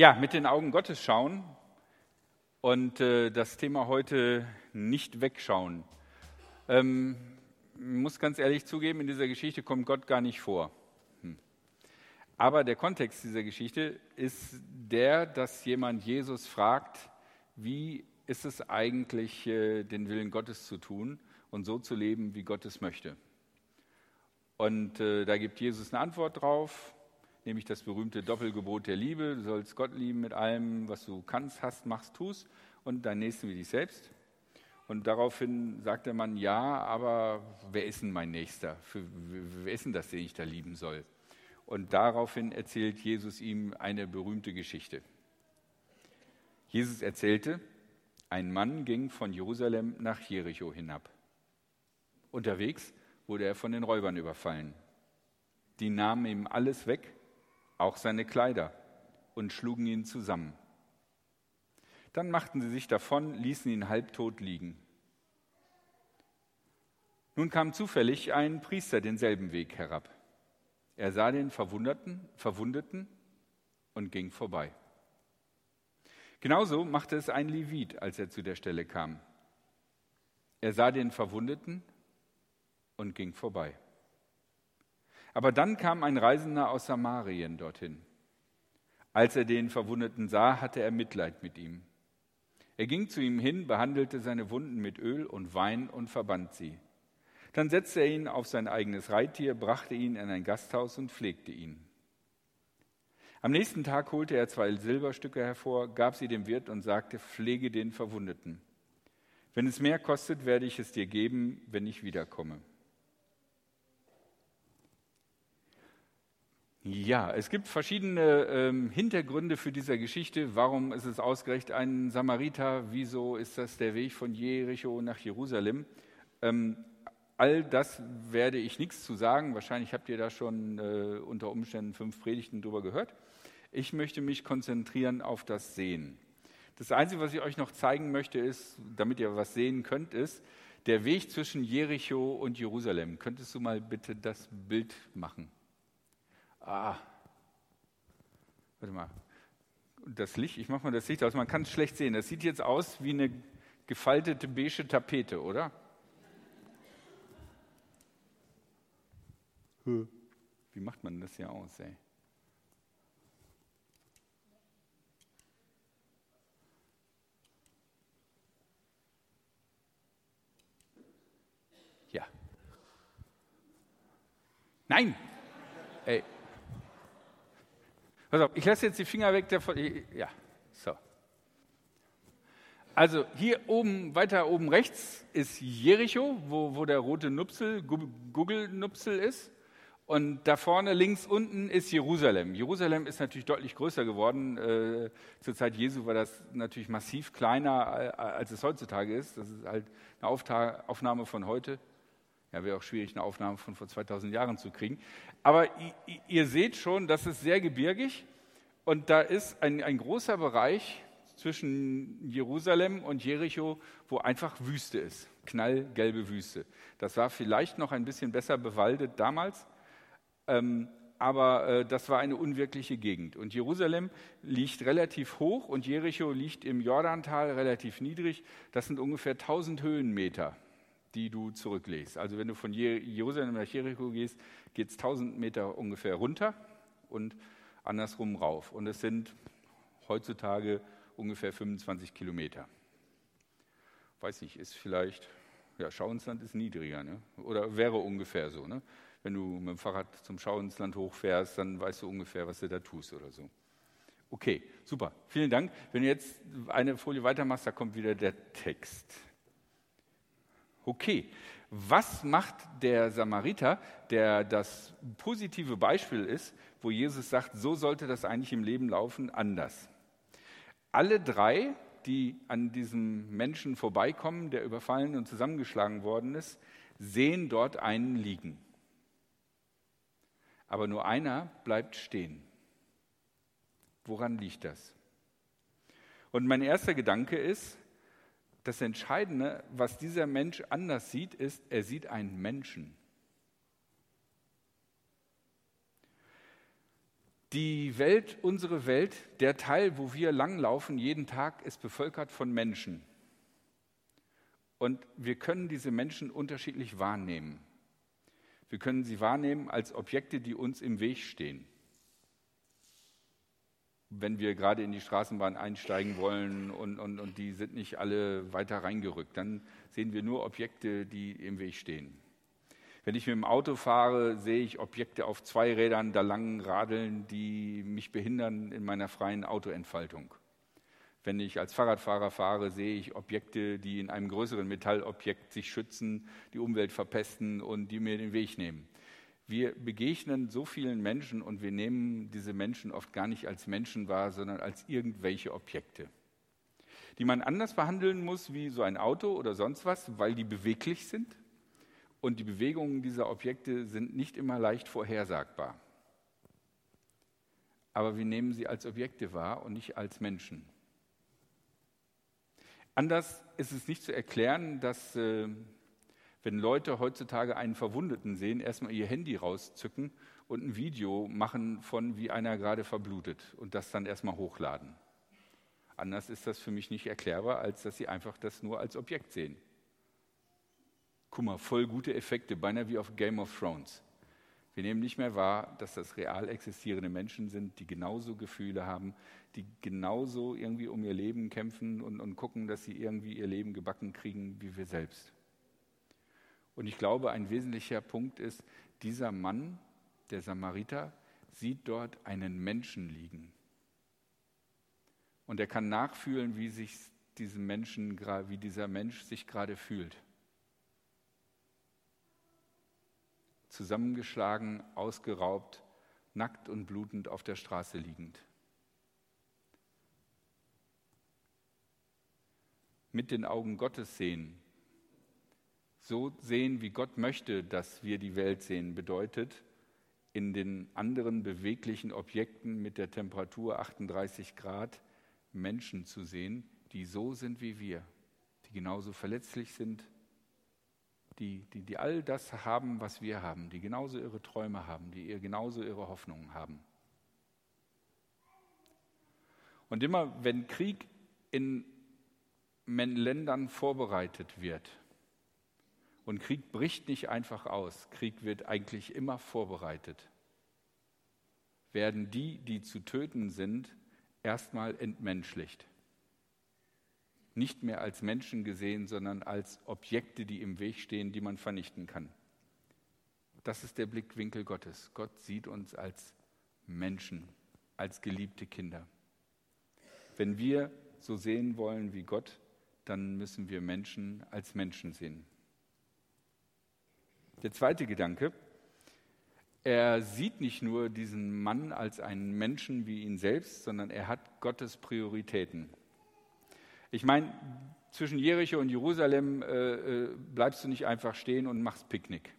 Ja, mit den Augen Gottes schauen und äh, das Thema heute nicht wegschauen. Ähm, muss ganz ehrlich zugeben, in dieser Geschichte kommt Gott gar nicht vor. Hm. Aber der Kontext dieser Geschichte ist der, dass jemand Jesus fragt, wie ist es eigentlich, äh, den Willen Gottes zu tun und so zu leben, wie Gott es möchte. Und äh, da gibt Jesus eine Antwort drauf nämlich das berühmte Doppelgebot der Liebe. Du sollst Gott lieben mit allem, was du kannst, hast, machst, tust und deinen Nächsten wie dich selbst. Und daraufhin sagt der Mann, ja, aber wer ist denn mein Nächster? Für, wer ist denn das, den ich da lieben soll? Und daraufhin erzählt Jesus ihm eine berühmte Geschichte. Jesus erzählte, ein Mann ging von Jerusalem nach Jericho hinab. Unterwegs wurde er von den Räubern überfallen. Die nahmen ihm alles weg, auch seine Kleider, und schlugen ihn zusammen. Dann machten sie sich davon, ließen ihn halbtot liegen. Nun kam zufällig ein Priester denselben Weg herab. Er sah den Verwundeten, Verwundeten und ging vorbei. Genauso machte es ein Levit, als er zu der Stelle kam. Er sah den Verwundeten und ging vorbei. Aber dann kam ein Reisender aus Samarien dorthin. Als er den Verwundeten sah, hatte er Mitleid mit ihm. Er ging zu ihm hin, behandelte seine Wunden mit Öl und Wein und verband sie. Dann setzte er ihn auf sein eigenes Reittier, brachte ihn in ein Gasthaus und pflegte ihn. Am nächsten Tag holte er zwei Silberstücke hervor, gab sie dem Wirt und sagte, pflege den Verwundeten. Wenn es mehr kostet, werde ich es dir geben, wenn ich wiederkomme. Ja, es gibt verschiedene ähm, Hintergründe für diese Geschichte. Warum ist es ausgerechnet ein Samariter? Wieso ist das der Weg von Jericho nach Jerusalem? Ähm, all das werde ich nichts zu sagen. Wahrscheinlich habt ihr da schon äh, unter Umständen fünf Predigten drüber gehört. Ich möchte mich konzentrieren auf das Sehen. Das Einzige, was ich euch noch zeigen möchte, ist, damit ihr was sehen könnt, ist der Weg zwischen Jericho und Jerusalem. Könntest du mal bitte das Bild machen? Ah, warte mal. Das Licht, ich mache mal das Licht aus, man kann es schlecht sehen. Das sieht jetzt aus wie eine gefaltete beige Tapete, oder? Wie macht man das hier aus, ey? Ja. Nein! Ey, Pass auf, ich lasse jetzt die Finger weg davon. Ja, so. Also hier oben, weiter oben rechts ist Jericho, wo, wo der rote Nupsel, Google-Nupsel ist. Und da vorne links unten ist Jerusalem. Jerusalem ist natürlich deutlich größer geworden. Äh, zur Zeit Jesu war das natürlich massiv kleiner, äh, als es heutzutage ist. Das ist halt eine Aufnahme von heute. Ja, wäre auch schwierig, eine Aufnahme von vor 2000 Jahren zu kriegen. Aber ihr seht schon, das ist sehr gebirgig und da ist ein, ein großer Bereich zwischen Jerusalem und Jericho, wo einfach Wüste ist, knallgelbe Wüste. Das war vielleicht noch ein bisschen besser bewaldet damals, ähm, aber äh, das war eine unwirkliche Gegend. Und Jerusalem liegt relativ hoch und Jericho liegt im Jordantal relativ niedrig. Das sind ungefähr 1000 Höhenmeter die du zurücklegst. Also wenn du von Jerusalem nach Jericho gehst, geht es 1000 Meter ungefähr runter und andersrum rauf. Und es sind heutzutage ungefähr 25 Kilometer. Weiß nicht, ist vielleicht, ja, Schauensland ist niedriger, ne? oder wäre ungefähr so. Ne? Wenn du mit dem Fahrrad zum Schauensland hochfährst, dann weißt du ungefähr, was du da tust oder so. Okay, super, vielen Dank. Wenn du jetzt eine Folie weitermachst, da kommt wieder der Text. Okay, was macht der Samariter, der das positive Beispiel ist, wo Jesus sagt, so sollte das eigentlich im Leben laufen, anders? Alle drei, die an diesem Menschen vorbeikommen, der überfallen und zusammengeschlagen worden ist, sehen dort einen liegen. Aber nur einer bleibt stehen. Woran liegt das? Und mein erster Gedanke ist, das Entscheidende, was dieser Mensch anders sieht, ist, er sieht einen Menschen. Die Welt, unsere Welt, der Teil, wo wir langlaufen, jeden Tag, ist bevölkert von Menschen. Und wir können diese Menschen unterschiedlich wahrnehmen. Wir können sie wahrnehmen als Objekte, die uns im Weg stehen. Wenn wir gerade in die Straßenbahn einsteigen wollen und, und, und die sind nicht alle weiter reingerückt, dann sehen wir nur Objekte, die im Weg stehen. Wenn ich mit dem Auto fahre, sehe ich Objekte auf zwei Rädern da lang radeln, die mich behindern in meiner freien Autoentfaltung. Wenn ich als Fahrradfahrer fahre, sehe ich Objekte, die in einem größeren Metallobjekt sich schützen, die Umwelt verpesten und die mir den Weg nehmen. Wir begegnen so vielen Menschen und wir nehmen diese Menschen oft gar nicht als Menschen wahr, sondern als irgendwelche Objekte, die man anders behandeln muss wie so ein Auto oder sonst was, weil die beweglich sind und die Bewegungen dieser Objekte sind nicht immer leicht vorhersagbar. Aber wir nehmen sie als Objekte wahr und nicht als Menschen. Anders ist es nicht zu erklären, dass äh, wenn Leute heutzutage einen Verwundeten sehen, erstmal ihr Handy rauszücken und ein Video machen von, wie einer gerade verblutet und das dann erstmal hochladen. Anders ist das für mich nicht erklärbar, als dass sie einfach das nur als Objekt sehen. Guck mal, voll gute Effekte, beinahe wie auf Game of Thrones. Wir nehmen nicht mehr wahr, dass das real existierende Menschen sind, die genauso Gefühle haben, die genauso irgendwie um ihr Leben kämpfen und, und gucken, dass sie irgendwie ihr Leben gebacken kriegen wie wir selbst. Und ich glaube, ein wesentlicher Punkt ist, dieser Mann, der Samariter, sieht dort einen Menschen liegen. Und er kann nachfühlen, wie sich diesem Menschen, wie dieser Mensch sich gerade fühlt. zusammengeschlagen, ausgeraubt, nackt und blutend auf der Straße liegend. Mit den Augen Gottes sehen, so sehen, wie Gott möchte, dass wir die Welt sehen, bedeutet, in den anderen beweglichen Objekten mit der Temperatur 38 Grad Menschen zu sehen, die so sind wie wir, die genauso verletzlich sind, die, die, die all das haben, was wir haben, die genauso ihre Träume haben, die genauso ihre Hoffnungen haben. Und immer wenn Krieg in Ländern vorbereitet wird, und Krieg bricht nicht einfach aus, Krieg wird eigentlich immer vorbereitet, werden die, die zu töten sind, erstmal entmenschlicht nicht mehr als Menschen gesehen, sondern als Objekte, die im Weg stehen, die man vernichten kann. Das ist der Blickwinkel Gottes. Gott sieht uns als Menschen, als geliebte Kinder. Wenn wir so sehen wollen wie Gott, dann müssen wir Menschen als Menschen sehen. Der zweite Gedanke, er sieht nicht nur diesen Mann als einen Menschen wie ihn selbst, sondern er hat Gottes Prioritäten. Ich meine, zwischen Jericho und Jerusalem äh, äh, bleibst du nicht einfach stehen und machst Picknick,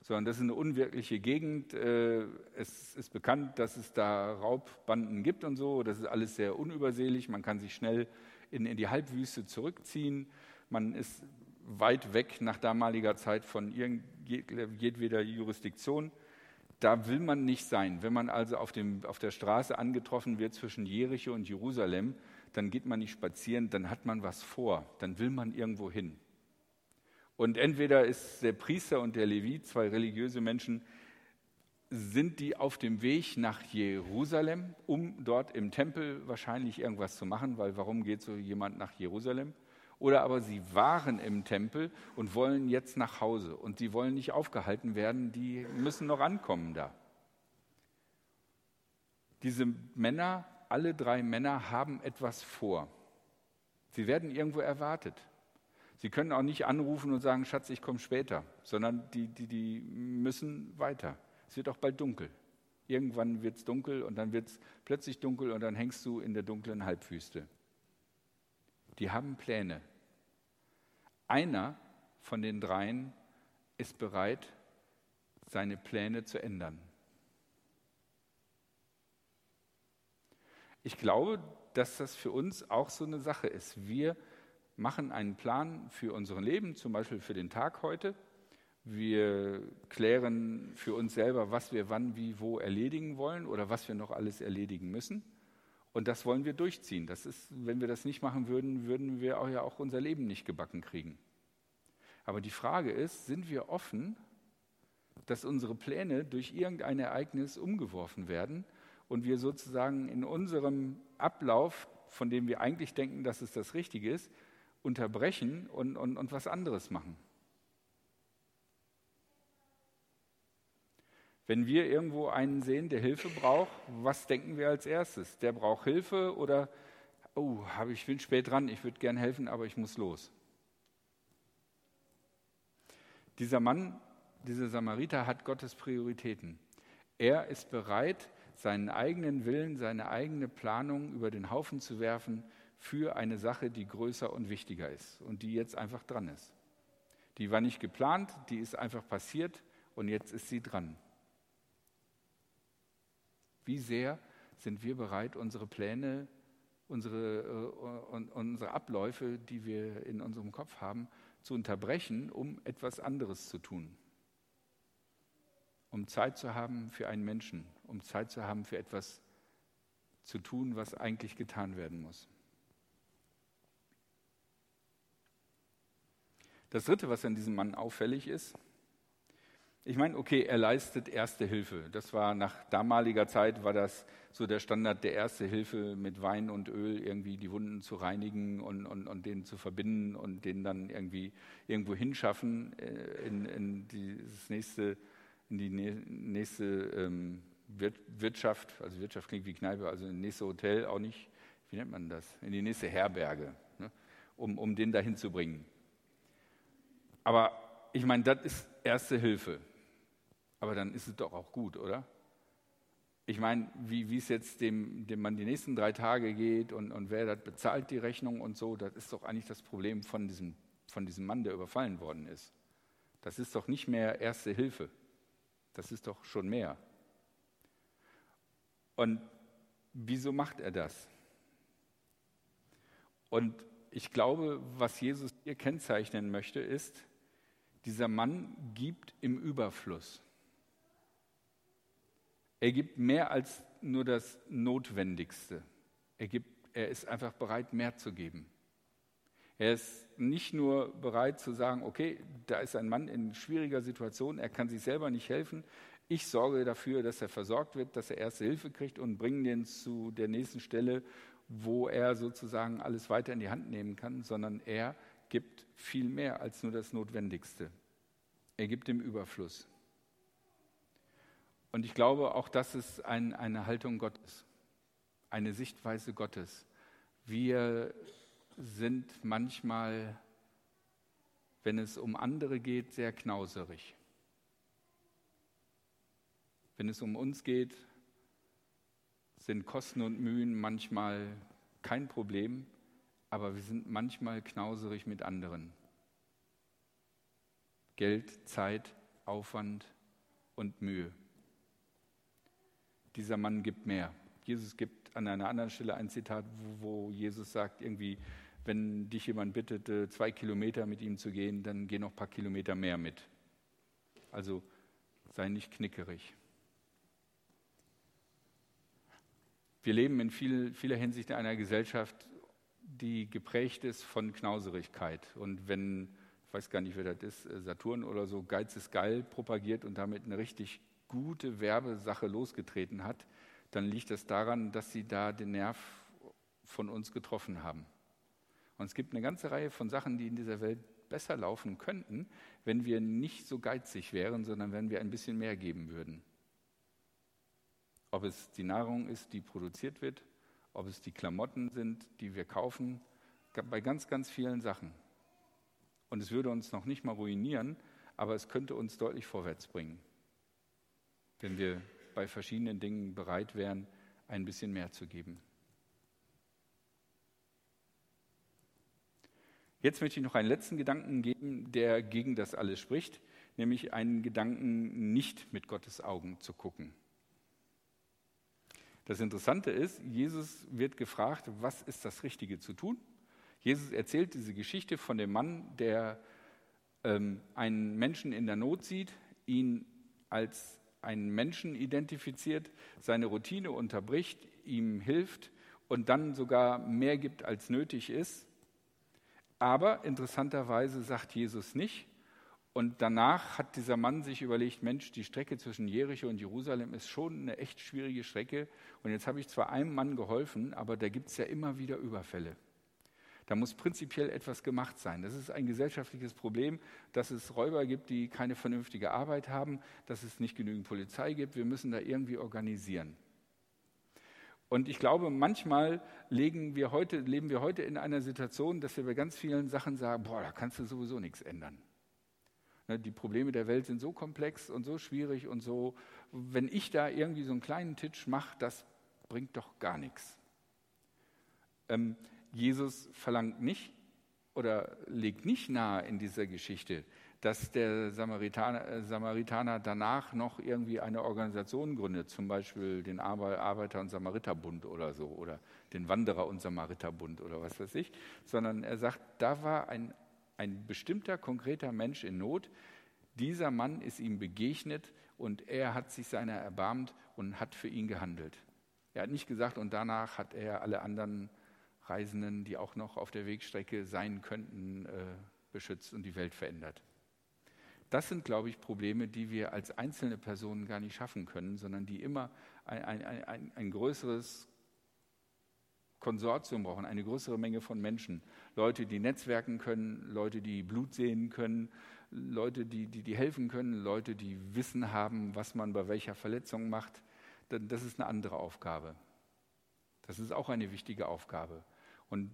sondern das ist eine unwirkliche Gegend. Äh, es ist bekannt, dass es da Raubbanden gibt und so. Das ist alles sehr unübersehlich. Man kann sich schnell in, in die Halbwüste zurückziehen. Man ist weit weg nach damaliger Zeit von jedweder Jurisdiktion. Da will man nicht sein. Wenn man also auf, dem, auf der Straße angetroffen wird zwischen Jericho und Jerusalem, dann geht man nicht spazieren, dann hat man was vor, dann will man irgendwo hin. Und entweder ist der Priester und der Levit, zwei religiöse Menschen, sind die auf dem Weg nach Jerusalem, um dort im Tempel wahrscheinlich irgendwas zu machen, weil warum geht so jemand nach Jerusalem? Oder aber sie waren im Tempel und wollen jetzt nach Hause und sie wollen nicht aufgehalten werden, die müssen noch ankommen da. Diese Männer alle drei Männer haben etwas vor. Sie werden irgendwo erwartet. Sie können auch nicht anrufen und sagen, Schatz, ich komme später, sondern die, die, die müssen weiter. Es wird auch bald dunkel. Irgendwann wird es dunkel und dann wird es plötzlich dunkel und dann hängst du in der dunklen Halbwüste. Die haben Pläne. Einer von den dreien ist bereit, seine Pläne zu ändern. Ich glaube, dass das für uns auch so eine Sache ist. Wir machen einen Plan für unser Leben, zum Beispiel für den Tag heute. Wir klären für uns selber, was wir wann, wie, wo erledigen wollen oder was wir noch alles erledigen müssen. Und das wollen wir durchziehen. Das ist, wenn wir das nicht machen würden, würden wir auch ja auch unser Leben nicht gebacken kriegen. Aber die Frage ist, sind wir offen, dass unsere Pläne durch irgendein Ereignis umgeworfen werden und wir sozusagen in unserem Ablauf, von dem wir eigentlich denken, dass es das Richtige ist, unterbrechen und, und, und was anderes machen? Wenn wir irgendwo einen sehen, der Hilfe braucht, was denken wir als erstes? Der braucht Hilfe oder, oh, ich bin spät dran, ich würde gern helfen, aber ich muss los. Dieser Mann, dieser Samariter hat Gottes Prioritäten. Er ist bereit, seinen eigenen Willen, seine eigene Planung über den Haufen zu werfen für eine Sache, die größer und wichtiger ist und die jetzt einfach dran ist. Die war nicht geplant, die ist einfach passiert und jetzt ist sie dran. Wie sehr sind wir bereit, unsere Pläne, unsere, uh, unsere Abläufe, die wir in unserem Kopf haben, zu unterbrechen, um etwas anderes zu tun? Um Zeit zu haben für einen Menschen, um Zeit zu haben für etwas zu tun, was eigentlich getan werden muss. Das Dritte, was an diesem Mann auffällig ist, ich meine, okay, er leistet Erste Hilfe. Das war nach damaliger Zeit war das so der Standard der Erste Hilfe mit Wein und Öl irgendwie die Wunden zu reinigen und, und, und denen zu verbinden und den dann irgendwie irgendwo hinschaffen äh, in, in dieses nächste, in die nächste ähm, Wirtschaft. Also Wirtschaft klingt wie Kneipe, also in das nächste Hotel auch nicht. Wie nennt man das? In die nächste Herberge, ne? um, um den dahin zu bringen. Aber ich meine, das ist Erste Hilfe. Aber dann ist es doch auch gut, oder? Ich meine, wie, es jetzt dem, dem Mann die nächsten drei Tage geht und, und wer das bezahlt, die Rechnung und so, das ist doch eigentlich das Problem von diesem, von diesem Mann, der überfallen worden ist. Das ist doch nicht mehr Erste Hilfe. Das ist doch schon mehr. Und wieso macht er das? Und ich glaube, was Jesus hier kennzeichnen möchte, ist, dieser Mann gibt im Überfluss. Er gibt mehr als nur das Notwendigste. Er, gibt, er ist einfach bereit, mehr zu geben. Er ist nicht nur bereit zu sagen, okay, da ist ein Mann in schwieriger Situation, er kann sich selber nicht helfen. Ich sorge dafür, dass er versorgt wird, dass er erste Hilfe kriegt und bringe den zu der nächsten Stelle, wo er sozusagen alles weiter in die Hand nehmen kann, sondern er gibt viel mehr als nur das Notwendigste. Er gibt im Überfluss. Und ich glaube, auch das ist ein, eine Haltung Gottes, eine Sichtweise Gottes. Wir sind manchmal, wenn es um andere geht, sehr knauserig. Wenn es um uns geht, sind Kosten und Mühen manchmal kein Problem, aber wir sind manchmal knauserig mit anderen. Geld, Zeit, Aufwand und Mühe dieser Mann gibt mehr. Jesus gibt an einer anderen Stelle ein Zitat, wo, wo Jesus sagt, irgendwie, wenn dich jemand bittet, äh, zwei Kilometer mit ihm zu gehen, dann geh noch ein paar Kilometer mehr mit. Also sei nicht knickerig. Wir leben in viel, vieler Hinsicht in einer Gesellschaft, die geprägt ist von Knauserigkeit. Und wenn, ich weiß gar nicht, wer das ist, äh, Saturn oder so, Geiz ist geil propagiert und damit eine richtig gute Werbesache losgetreten hat, dann liegt das daran, dass sie da den Nerv von uns getroffen haben. Und es gibt eine ganze Reihe von Sachen, die in dieser Welt besser laufen könnten, wenn wir nicht so geizig wären, sondern wenn wir ein bisschen mehr geben würden. Ob es die Nahrung ist, die produziert wird, ob es die Klamotten sind, die wir kaufen, bei ganz, ganz vielen Sachen. Und es würde uns noch nicht mal ruinieren, aber es könnte uns deutlich vorwärts bringen wenn wir bei verschiedenen Dingen bereit wären, ein bisschen mehr zu geben. Jetzt möchte ich noch einen letzten Gedanken geben, der gegen das alles spricht, nämlich einen Gedanken, nicht mit Gottes Augen zu gucken. Das Interessante ist, Jesus wird gefragt, was ist das Richtige zu tun? Jesus erzählt diese Geschichte von dem Mann, der ähm, einen Menschen in der Not sieht, ihn als einen Menschen identifiziert, seine Routine unterbricht, ihm hilft und dann sogar mehr gibt, als nötig ist. Aber interessanterweise sagt Jesus nicht, und danach hat dieser Mann sich überlegt, Mensch, die Strecke zwischen Jericho und Jerusalem ist schon eine echt schwierige Strecke. Und jetzt habe ich zwar einem Mann geholfen, aber da gibt es ja immer wieder Überfälle. Da muss prinzipiell etwas gemacht sein. Das ist ein gesellschaftliches Problem, dass es Räuber gibt, die keine vernünftige Arbeit haben, dass es nicht genügend Polizei gibt. Wir müssen da irgendwie organisieren. Und ich glaube, manchmal wir heute, leben wir heute in einer Situation, dass wir bei ganz vielen Sachen sagen, boah, da kannst du sowieso nichts ändern. Ne, die Probleme der Welt sind so komplex und so schwierig und so, wenn ich da irgendwie so einen kleinen Titsch mache, das bringt doch gar nichts. Ähm, Jesus verlangt nicht oder legt nicht nahe in dieser Geschichte, dass der Samaritaner, äh, Samaritaner, danach noch irgendwie eine Organisation gründet, zum Beispiel den Arbeiter- und Samariterbund oder so, oder den Wanderer- und Samariterbund oder was weiß ich, sondern er sagt, da war ein ein bestimmter, konkreter Mensch in Not. Dieser Mann ist ihm begegnet und er hat sich seiner erbarmt und hat für ihn gehandelt. Er hat nicht gesagt, und danach hat er alle anderen Reisenden, die auch noch auf der Wegstrecke sein könnten, äh, beschützt und die Welt verändert. Das sind, glaube ich, Probleme, die wir als einzelne Personen gar nicht schaffen können, sondern die immer ein, ein, ein, ein größeres Konsortium brauchen, eine größere Menge von Menschen. Leute, die netzwerken können, Leute, die Blut sehen können, Leute, die, die, die helfen können, Leute, die Wissen haben, was man bei welcher Verletzung macht. Das ist eine andere Aufgabe. Das ist auch eine wichtige Aufgabe. Und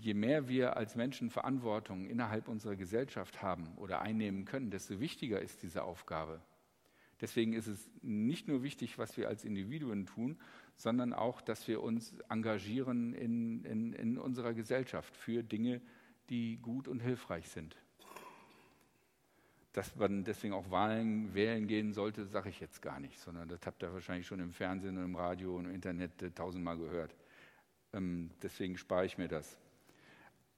je mehr wir als Menschen Verantwortung innerhalb unserer Gesellschaft haben oder einnehmen können, desto wichtiger ist diese Aufgabe. Deswegen ist es nicht nur wichtig, was wir als Individuen tun, sondern auch, dass wir uns engagieren in, in, in unserer Gesellschaft für Dinge, die gut und hilfreich sind. Dass man deswegen auch Wahlen wählen gehen sollte, sage ich jetzt gar nicht, sondern das habt ihr wahrscheinlich schon im Fernsehen und im Radio und im Internet tausendmal gehört. Ähm, deswegen spare ich mir das.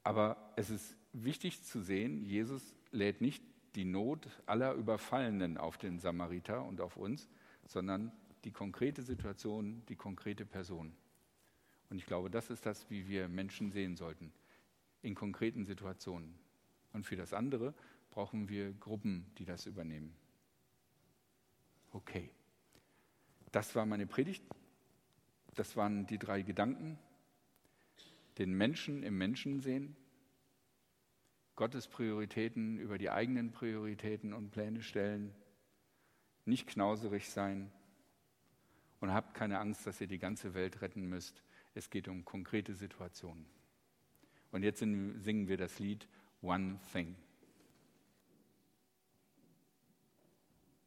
Aber es ist wichtig zu sehen, Jesus lädt nicht die Not aller Überfallenen auf den Samariter und auf uns, sondern die konkrete Situation, die konkrete Person. Und ich glaube, das ist das, wie wir Menschen sehen sollten, in konkreten Situationen. Und für das andere brauchen wir Gruppen, die das übernehmen. Okay, das war meine Predigt. Das waren die drei Gedanken. Den Menschen im Menschen sehen, Gottes Prioritäten über die eigenen Prioritäten und Pläne stellen, nicht knauserig sein, und habt keine Angst, dass ihr die ganze Welt retten müsst. Es geht um konkrete Situationen. Und jetzt singen wir das Lied One Thing.